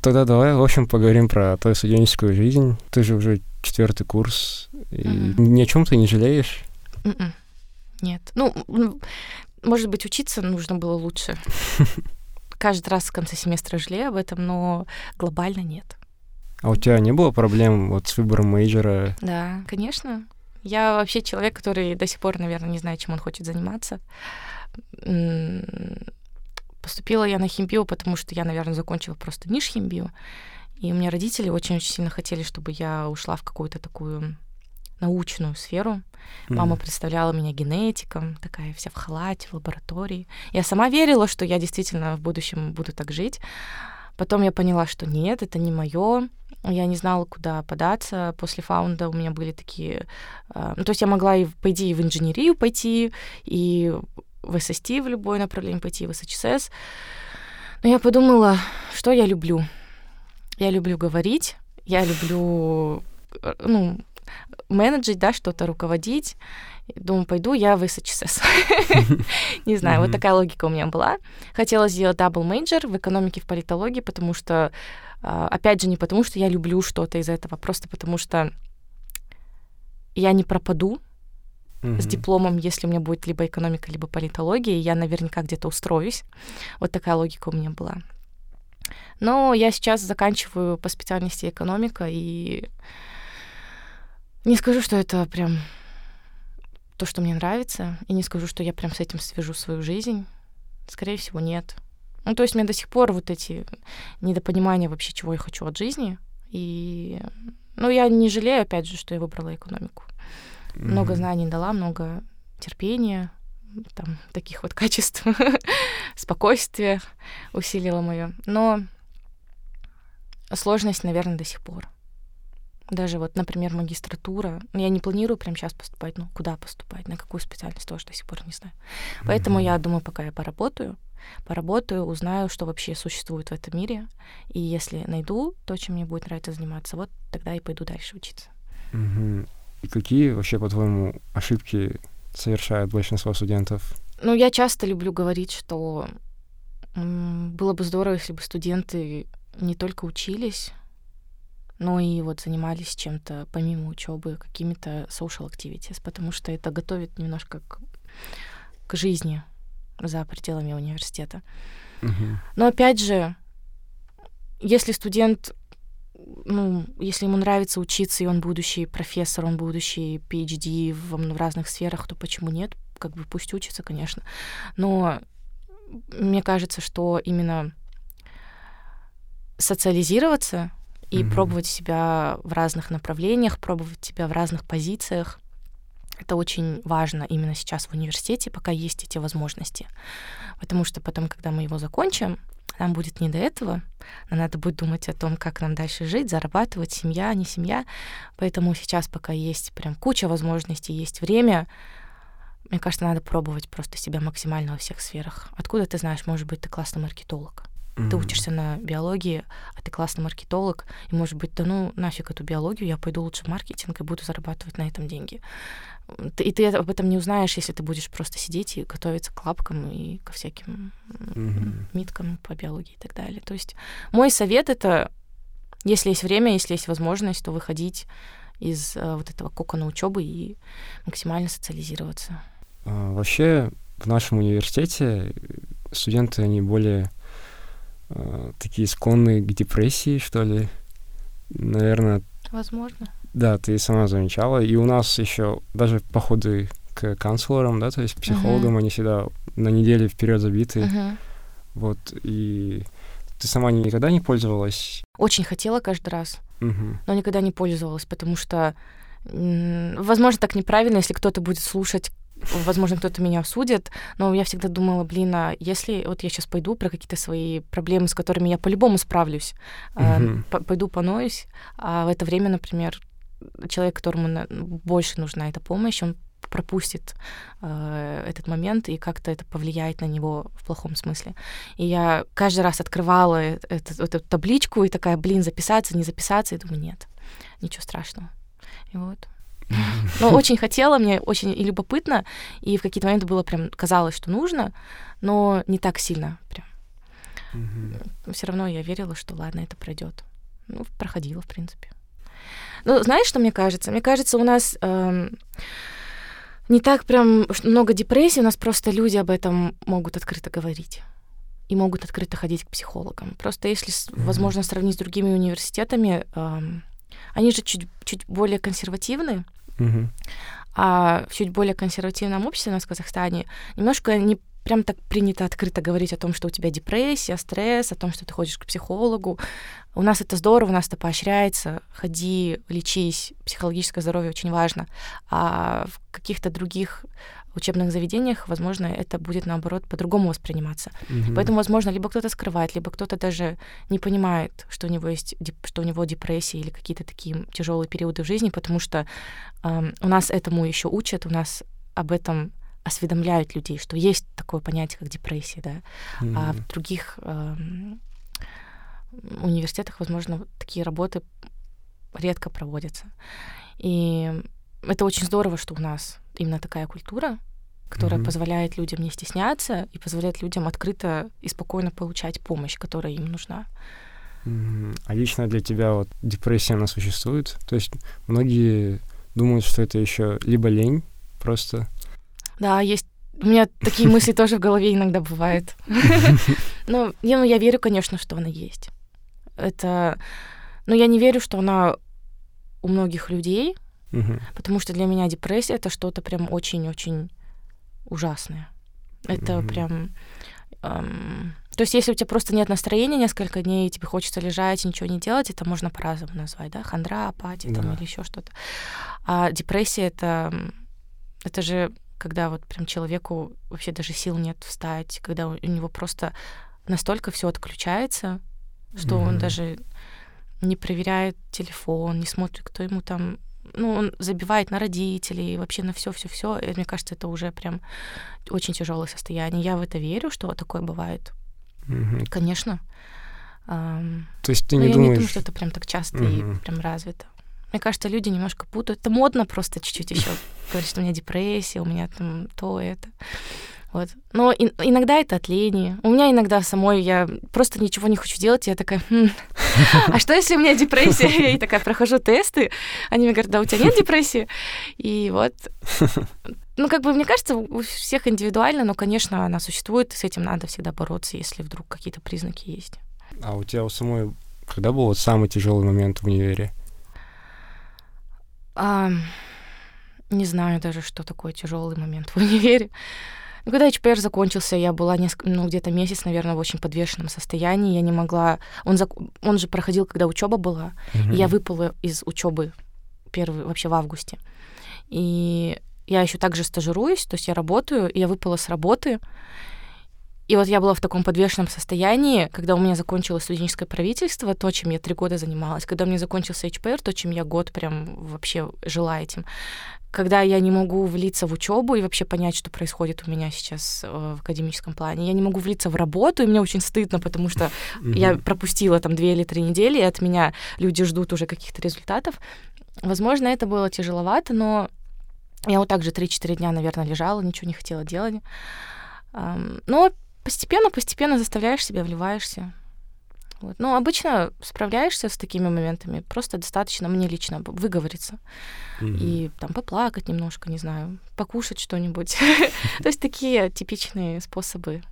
[SPEAKER 3] Тогда давай, в общем, поговорим про твою студенческую жизнь. Ты же уже четвертый курс, и mm ни о чем ты не жалеешь?
[SPEAKER 1] М-м. Нет. Ну, может быть, учиться нужно было лучше. Каждый раз в конце семестра жалею об этом, но глобально нет.
[SPEAKER 3] А у тебя не было проблем вот с выбором мейджора?
[SPEAKER 1] Да, конечно. Я вообще человек, который до сих пор, наверное, не знает, чем он хочет заниматься. Поступила я на химбио, потому что я, наверное, закончила просто ниш химбио. И у меня родители очень-очень сильно хотели, чтобы я ушла в какую-то такую научную сферу. Мама mm. представляла меня генетиком, такая вся в халате, в лаборатории. Я сама верила, что я действительно в будущем буду так жить. Потом я поняла, что нет, это не мое. Я не знала, куда податься. После фаунда у меня были такие... Э, ну, то есть я могла, и, по идее, в инженерию пойти, и в SST в любое направление пойти, в SHSS. Но я подумала, что я люблю. Я люблю говорить, я люблю э, ну, менеджить, да, что-то руководить. Думаю, пойду я в SHSS. Не знаю, вот такая логика у меня была. Хотела сделать double major в экономике, в политологии, потому что, а, опять же, не потому что я люблю что-то из этого, просто потому что я не пропаду с дипломом, если у меня будет либо экономика, либо политология, и я наверняка где-то устроюсь. Вот такая логика у меня была. Но я сейчас заканчиваю по специальности экономика, и не скажу, что это прям то, что мне нравится, и не скажу, что я прям с этим свяжу свою жизнь. Скорее всего, нет. Ну, то есть у меня до сих пор вот эти недопонимания вообще, чего я хочу от жизни. И, ну, я не жалею, опять же, что я выбрала экономику. Mm-hmm. Много знаний дала, много терпения, там, таких вот качеств, спокойствия усилила мое. Но сложность, наверное, до сих пор. Даже вот, например, магистратура. Ну, я не планирую прямо сейчас поступать, ну, куда поступать, на какую специальность, тоже до сих пор не знаю. Поэтому mm-hmm. я думаю, пока я поработаю, поработаю, узнаю, что вообще существует в этом мире. И если найду то, чем мне будет нравиться заниматься, вот тогда и пойду дальше учиться.
[SPEAKER 3] Mm-hmm. И какие вообще, по-твоему, ошибки совершают большинство студентов?
[SPEAKER 1] Ну, я часто люблю говорить, что было бы здорово, если бы студенты не только учились, но и вот занимались чем-то помимо учебы, какими-то social activities, потому что это готовит немножко к, к жизни за пределами университета. Uh-huh. Но опять же, если студент, ну, если ему нравится учиться, и он будущий профессор, он будущий PhD в, в разных сферах, то почему нет? Как бы пусть учится, конечно. Но мне кажется, что именно социализироваться и mm-hmm. пробовать себя в разных направлениях, пробовать себя в разных позициях. Это очень важно именно сейчас в университете, пока есть эти возможности. Потому что потом, когда мы его закончим, нам будет не до этого. Нам надо будет думать о том, как нам дальше жить, зарабатывать, семья, не семья. Поэтому сейчас, пока есть прям куча возможностей, есть время, мне кажется, надо пробовать просто себя максимально во всех сферах. Откуда ты знаешь, может быть, ты классный маркетолог? Mm-hmm. Ты учишься на биологии, а ты классный маркетолог, и, может быть, да ну нафиг эту биологию, я пойду лучше в маркетинг и буду зарабатывать на этом деньги. И ты об этом не узнаешь, если ты будешь просто сидеть и готовиться к лапкам и ко всяким mm-hmm. миткам по биологии и так далее. То есть мой совет — это, если есть время, если есть возможность, то выходить из э, вот этого кокона учебы и максимально социализироваться.
[SPEAKER 3] А, вообще в нашем университете студенты, они более э, такие склонные к депрессии, что ли. Наверное...
[SPEAKER 1] Возможно.
[SPEAKER 3] Да, ты сама замечала. И у нас еще даже походы к канцлерам, да, то есть к психологам, uh-huh. они всегда на неделю вперед забиты. Uh-huh. Вот, и ты сама никогда не пользовалась?
[SPEAKER 1] Очень хотела каждый раз, uh-huh. но никогда не пользовалась, потому что, возможно, так неправильно, если кто-то будет слушать возможно, кто-то меня осудит, но я всегда думала, блин, а если вот я сейчас пойду про какие-то свои проблемы, с которыми я по-любому справлюсь, uh-huh. пойду поноюсь, а в это время, например, человек, которому больше нужна эта помощь, он пропустит э, этот момент и как-то это повлияет на него в плохом смысле. И я каждый раз открывала эту, эту табличку и такая, блин, записаться, не записаться, и думаю, нет, ничего страшного. И вот. Но очень хотела, мне очень и любопытно, и в какие-то моменты было прям казалось, что нужно, но не так сильно прям. Все равно я верила, что ладно, это пройдет. Ну, проходило, в принципе. Ну, знаешь, что мне кажется? Мне кажется, у нас эм, не так прям много депрессии, у нас просто люди об этом могут открыто говорить и могут открыто ходить к психологам. Просто если, возможно, сравнить с другими университетами, эм, они же чуть, чуть более консервативны, mm-hmm. а в чуть более консервативном обществе у нас в Казахстане немножко не прям так принято открыто говорить о том, что у тебя депрессия, стресс, о том, что ты ходишь к психологу. У нас это здорово, у нас это поощряется. Ходи, лечись. Психологическое здоровье очень важно. А в каких-то других учебных заведениях, возможно, это будет, наоборот, по-другому восприниматься. Mm-hmm. Поэтому, возможно, либо кто-то скрывает, либо кто-то даже не понимает, что у него есть, что у него депрессия или какие-то такие тяжелые периоды в жизни, потому что э, у нас этому еще учат, у нас об этом осведомляют людей, что есть такое понятие, как депрессия, да, mm-hmm. а в других э, университетах, возможно, такие работы редко проводятся. И это очень здорово, что у нас именно такая культура, которая mm-hmm. позволяет людям не стесняться и позволяет людям открыто и спокойно получать помощь, которая им нужна.
[SPEAKER 3] Mm-hmm. А лично для тебя вот депрессия она существует? То есть многие думают, что это еще либо лень просто,
[SPEAKER 1] да, есть у меня такие мысли тоже в голове иногда бывают. Но я, ну, я верю, конечно, что она есть. Это... Но я не верю, что она у многих людей, потому что для меня депрессия — это что-то прям очень-очень ужасное. Это прям... Эм... То есть если у тебя просто нет настроения несколько дней, и тебе хочется лежать ничего не делать, это можно по-разному назвать, да? Хандра, апатия да. там, или еще что-то. А депрессия — это... Это же когда вот прям человеку вообще даже сил нет встать, когда у него просто настолько все отключается, что mm-hmm. он даже не проверяет телефон, не смотрит, кто ему там, ну, он забивает на родителей, вообще на все, все, все. Мне кажется, это уже прям очень тяжелое состояние. Я в это верю, что такое бывает. Mm-hmm. Конечно.
[SPEAKER 3] То есть ты не думаешь...
[SPEAKER 1] я не думаю, что это прям так часто mm-hmm. и прям развито. Мне кажется, люди немножко путают. Это модно просто чуть-чуть еще говорить, что у меня депрессия, у меня там то, это. Вот. Но и, иногда это от лени. У меня иногда самой я просто ничего не хочу делать, и я такая, хм, а что если у меня депрессия? Я и такая прохожу тесты, они мне говорят, да, у тебя нет депрессии. И вот, ну, как бы, мне кажется, у всех индивидуально, но, конечно, она существует, с этим надо всегда бороться, если вдруг какие-то признаки есть.
[SPEAKER 3] А у тебя у самой когда был вот самый тяжелый момент в универе?
[SPEAKER 1] А, не знаю даже, что такое тяжелый момент в универе. Ну, когда HPR закончился, я была несколько, ну, где-то месяц, наверное, в очень подвешенном состоянии. Я не могла... Он, зак... он же проходил, когда учеба была. Mm-hmm. И я выпала из учебы первый, вообще в августе. И я еще также стажируюсь, то есть я работаю, и я выпала с работы. И вот я была в таком подвешенном состоянии, когда у меня закончилось студенческое правительство, то, чем я три года занималась, когда у меня закончился HPR, то, чем я год прям вообще жила этим, когда я не могу влиться в учебу и вообще понять, что происходит у меня сейчас э, в академическом плане. Я не могу влиться в работу, и мне очень стыдно, потому что я пропустила там две или три недели, и от меня люди ждут уже каких-то результатов. Возможно, это было тяжеловато, но я вот так же 3-4 дня, наверное, лежала, ничего не хотела делать. Но постепенно-постепенно заставляешь себя, вливаешься. Вот. Ну, обычно справляешься с такими моментами, просто достаточно мне лично выговориться. Mm-hmm. И там поплакать немножко, не знаю, покушать что-нибудь. То есть такие типичные способы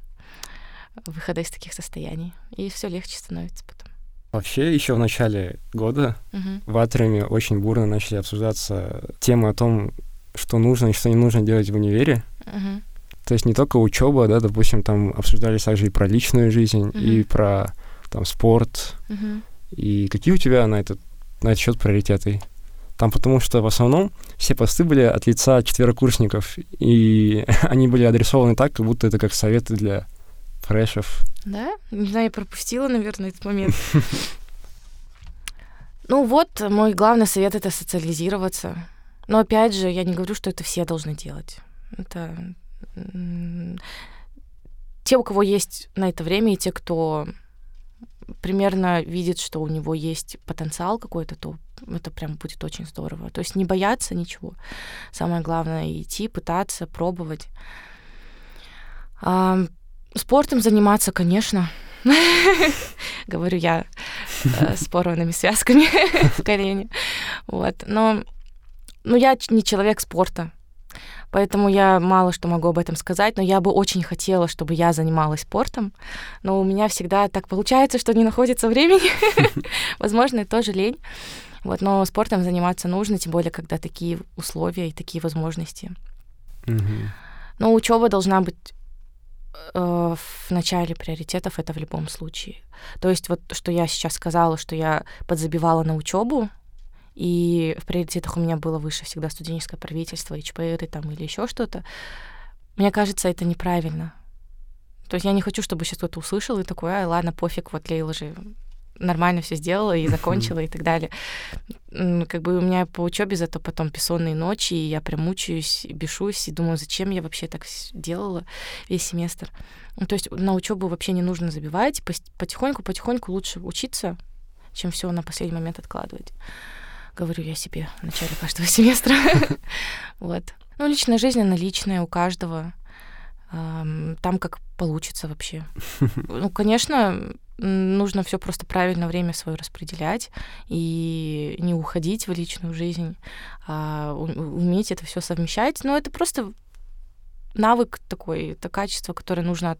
[SPEAKER 1] выхода из таких состояний. И все легче становится потом.
[SPEAKER 3] Вообще, еще в начале года uh-huh. в Атриуме очень бурно начали обсуждаться темы о том, что нужно и что не нужно делать в универе. Uh-huh. То есть не только учеба, да, допустим, там обсуждались также и про личную жизнь, uh-huh. и про там спорт. Uh-huh. И какие у тебя на этот, на этот счет приоритеты? Там потому что в основном все посты были от лица четверокурсников, и они были адресованы так, как будто это как советы для фрешев.
[SPEAKER 1] Да? Не знаю, я пропустила, наверное, этот момент. Ну вот, мой главный совет — это социализироваться. Но опять же, я не говорю, что это все должны делать. Это те, у кого есть на это время, и те, кто примерно видит, что у него есть потенциал какой-то, то это прям будет очень здорово. То есть не бояться ничего. Самое главное — идти, пытаться, пробовать. Спортом заниматься, конечно. Говорю я э, с порванными связками в колене. Вот. Но ну, я не человек спорта. Поэтому я мало что могу об этом сказать, но я бы очень хотела, чтобы я занималась спортом. Но у меня всегда так получается, что не находится времени. Возможно, это тоже лень. Вот, но спортом заниматься нужно, тем более, когда такие условия и такие возможности. Но учеба должна быть Э, в начале приоритетов это в любом случае. То есть вот что я сейчас сказала, что я подзабивала на учебу, и в приоритетах у меня было выше всегда студенческое правительство, ИЧПР там или еще что-то. Мне кажется, это неправильно. То есть я не хочу, чтобы сейчас кто-то услышал и такой, ай, ладно, пофиг, вот Лейла же нормально все сделала и закончила и так далее. Как бы у меня по учебе зато потом бессонные ночи, и я прям мучаюсь, бешусь, и думаю, зачем я вообще так делала весь семестр. Ну, то есть на учебу вообще не нужно забивать, потихоньку-потихоньку лучше учиться, чем все на последний момент откладывать. Говорю я себе в начале каждого семестра. Вот. Ну, личная жизнь, она личная у каждого. Там как получится вообще. Ну, конечно, нужно все просто правильно время свое распределять и не уходить в личную жизнь, а уметь это все совмещать. Но это просто навык такой, это качество, которое нужно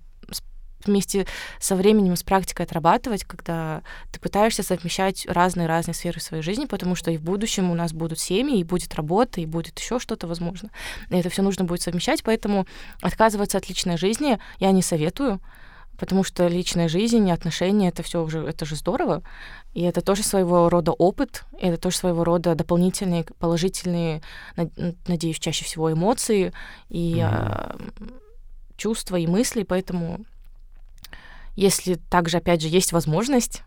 [SPEAKER 1] вместе со временем, с практикой отрабатывать, когда ты пытаешься совмещать разные-разные сферы своей жизни, потому что и в будущем у нас будут семьи, и будет работа, и будет еще что-то возможно. И это все нужно будет совмещать, поэтому отказываться от личной жизни я не советую потому что личная жизнь и отношения это все уже это же здорово, и это тоже своего рода опыт, и это тоже своего рода дополнительные положительные, надеюсь, чаще всего эмоции и mm-hmm. чувства и мысли, поэтому если также опять же есть возможность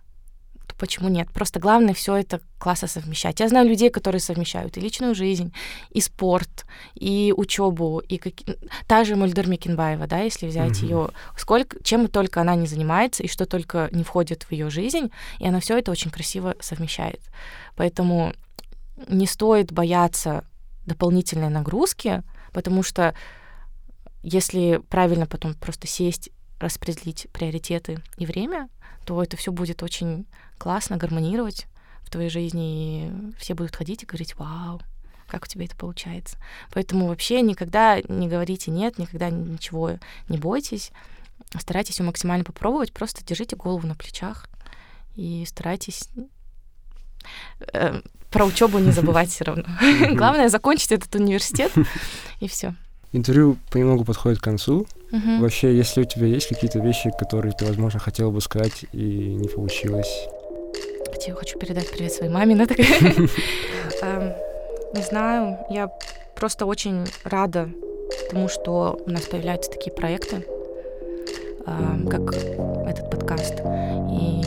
[SPEAKER 1] почему нет? Просто главное все это классно совмещать. Я знаю людей, которые совмещают и личную жизнь, и спорт, и учебу, и как... та же Мульдер Микенбаева, да, если взять mm-hmm. ее, сколько, чем только она не занимается и что только не входит в ее жизнь, и она все это очень красиво совмещает. Поэтому не стоит бояться дополнительной нагрузки, потому что если правильно потом просто сесть, распределить приоритеты и время, то это все будет очень классно гармонировать в твоей жизни, и все будут ходить и говорить, вау, как у тебя это получается. Поэтому вообще никогда не говорите нет, никогда ничего не бойтесь. Старайтесь все максимально попробовать, просто держите голову на плечах и старайтесь э, про учебу не забывать все равно. Главное закончить этот университет и все.
[SPEAKER 3] Интервью понемногу подходит к концу. Угу. Вообще, если у тебя есть какие-то вещи, которые ты, возможно, хотела бы сказать и не получилось,
[SPEAKER 1] я хочу передать привет своей маме, да, такая. Не знаю, я просто очень рада тому, что у нас появляются такие проекты, как этот подкаст. И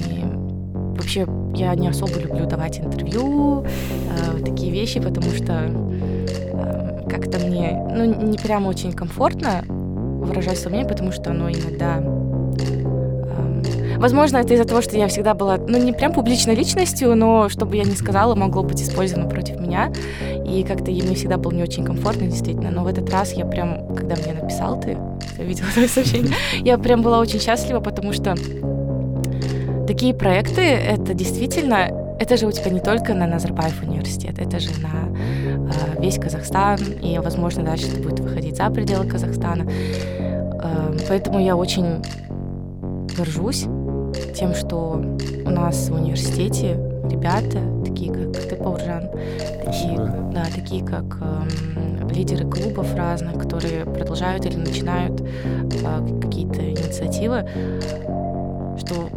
[SPEAKER 1] вообще я не особо люблю давать интервью, э, такие вещи, потому что как-то мне, ну, не прямо очень комфортно выражать свое мнение, потому что оно иногда Возможно, это из-за того, что я всегда была, ну, не прям публичной личностью, но чтобы я не сказала, могло быть использовано против меня. И как-то мне всегда было не очень комфортно, действительно. Но в этот раз я прям, когда мне написал ты, я видела твое сообщение, я прям была очень счастлива, потому что такие проекты, это действительно, это же у тебя не только на Назарбаев университет, это же на э, весь Казахстан, и, возможно, дальше это будет выходить за пределы Казахстана. Э, поэтому я очень горжусь тем, что у нас в университете ребята, такие как ты, Пауржан, такие, да, такие как э, лидеры клубов разных, которые продолжают или начинают э, какие-то инициативы, что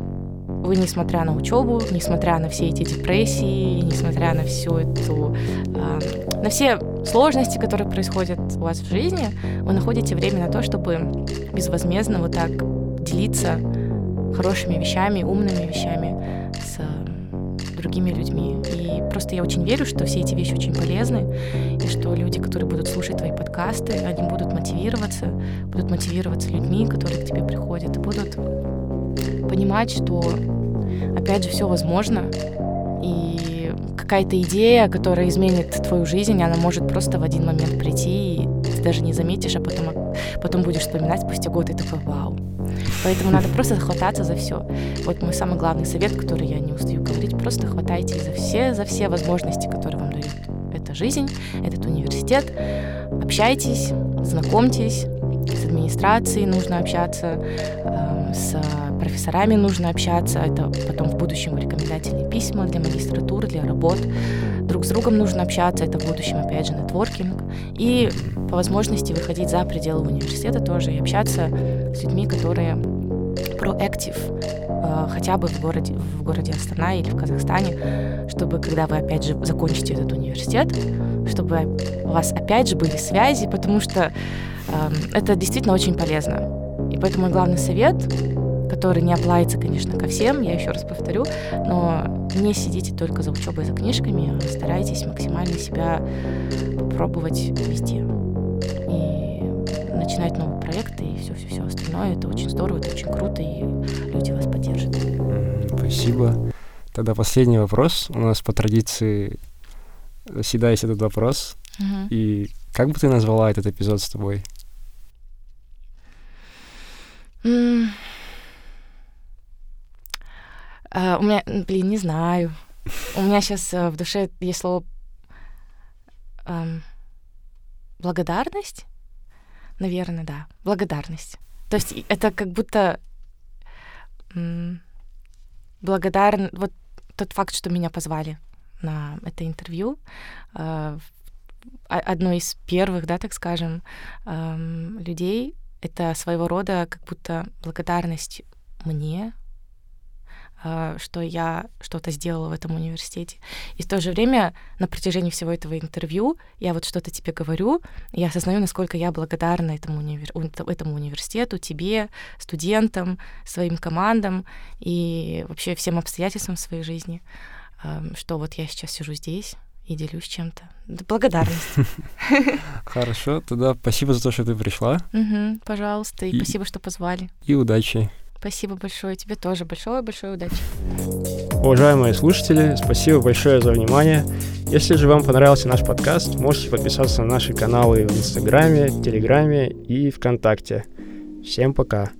[SPEAKER 1] вы, несмотря на учебу, несмотря на все эти депрессии, несмотря на всю эту, э, на все сложности, которые происходят у вас в жизни, вы находите время на то, чтобы безвозмездно вот так делиться хорошими вещами, умными вещами с другими людьми. И просто я очень верю, что все эти вещи очень полезны, и что люди, которые будут слушать твои подкасты, они будут мотивироваться, будут мотивироваться людьми, которые к тебе приходят, и будут понимать, что, опять же, все возможно, и какая-то идея, которая изменит твою жизнь, она может просто в один момент прийти, и ты даже не заметишь, а потом, потом будешь вспоминать спустя год и такой «Вау!». Поэтому надо просто хвататься за все. Вот мой самый главный совет, который я не устаю говорить, просто хватайте за все, за все возможности, которые вам дает эта жизнь, этот университет. Общайтесь, знакомьтесь, с администрацией нужно общаться, э, с профессорами нужно общаться, это потом в будущем рекомендательные письма для магистратуры, для работ. Друг с другом нужно общаться, это в будущем, опять же, нетворкинг. И по возможности выходить за пределы университета тоже и общаться с людьми, которые проактив э, хотя бы в городе, в городе Астана или в Казахстане, чтобы когда вы опять же закончите этот университет, чтобы у вас опять же были связи, потому что э, это действительно очень полезно. И поэтому мой главный совет который не оплавится, конечно, ко всем, я еще раз повторю, но не сидите только за учебой, за книжками, а старайтесь максимально себя попробовать везде. И начинать новые проекты и все-все-все остальное. Это очень здорово, это очень круто, и люди вас поддержат.
[SPEAKER 3] Спасибо. Тогда последний вопрос. У нас по традиции всегда есть этот вопрос.
[SPEAKER 1] Угу.
[SPEAKER 3] И как бы ты назвала этот эпизод с тобой?
[SPEAKER 1] Mm. Uh, у меня, блин, не знаю. У меня сейчас uh, в душе есть слово um, благодарность. Наверное, да. Благодарность. То есть это как будто благодарен вот тот факт, что меня позвали на это интервью. Uh, одно из первых, да, так скажем, um, людей. Это своего рода как будто благодарность мне, Э, что я что-то сделала в этом университете. И в то же время на протяжении всего этого интервью я вот что-то тебе говорю, я осознаю, насколько я благодарна этому, универ... этому университету, тебе, студентам, своим командам и вообще всем обстоятельствам своей жизни, эм, что вот я сейчас сижу здесь и делюсь чем-то. Благодарность.
[SPEAKER 3] Хорошо, тогда спасибо за то, что ты пришла.
[SPEAKER 1] Пожалуйста, и спасибо, что позвали.
[SPEAKER 3] И удачи.
[SPEAKER 1] Спасибо большое. Тебе тоже большое-большое удачи.
[SPEAKER 3] Уважаемые слушатели, спасибо большое за внимание. Если же вам понравился наш подкаст, можете подписаться на наши каналы в Инстаграме, Телеграме и ВКонтакте. Всем пока!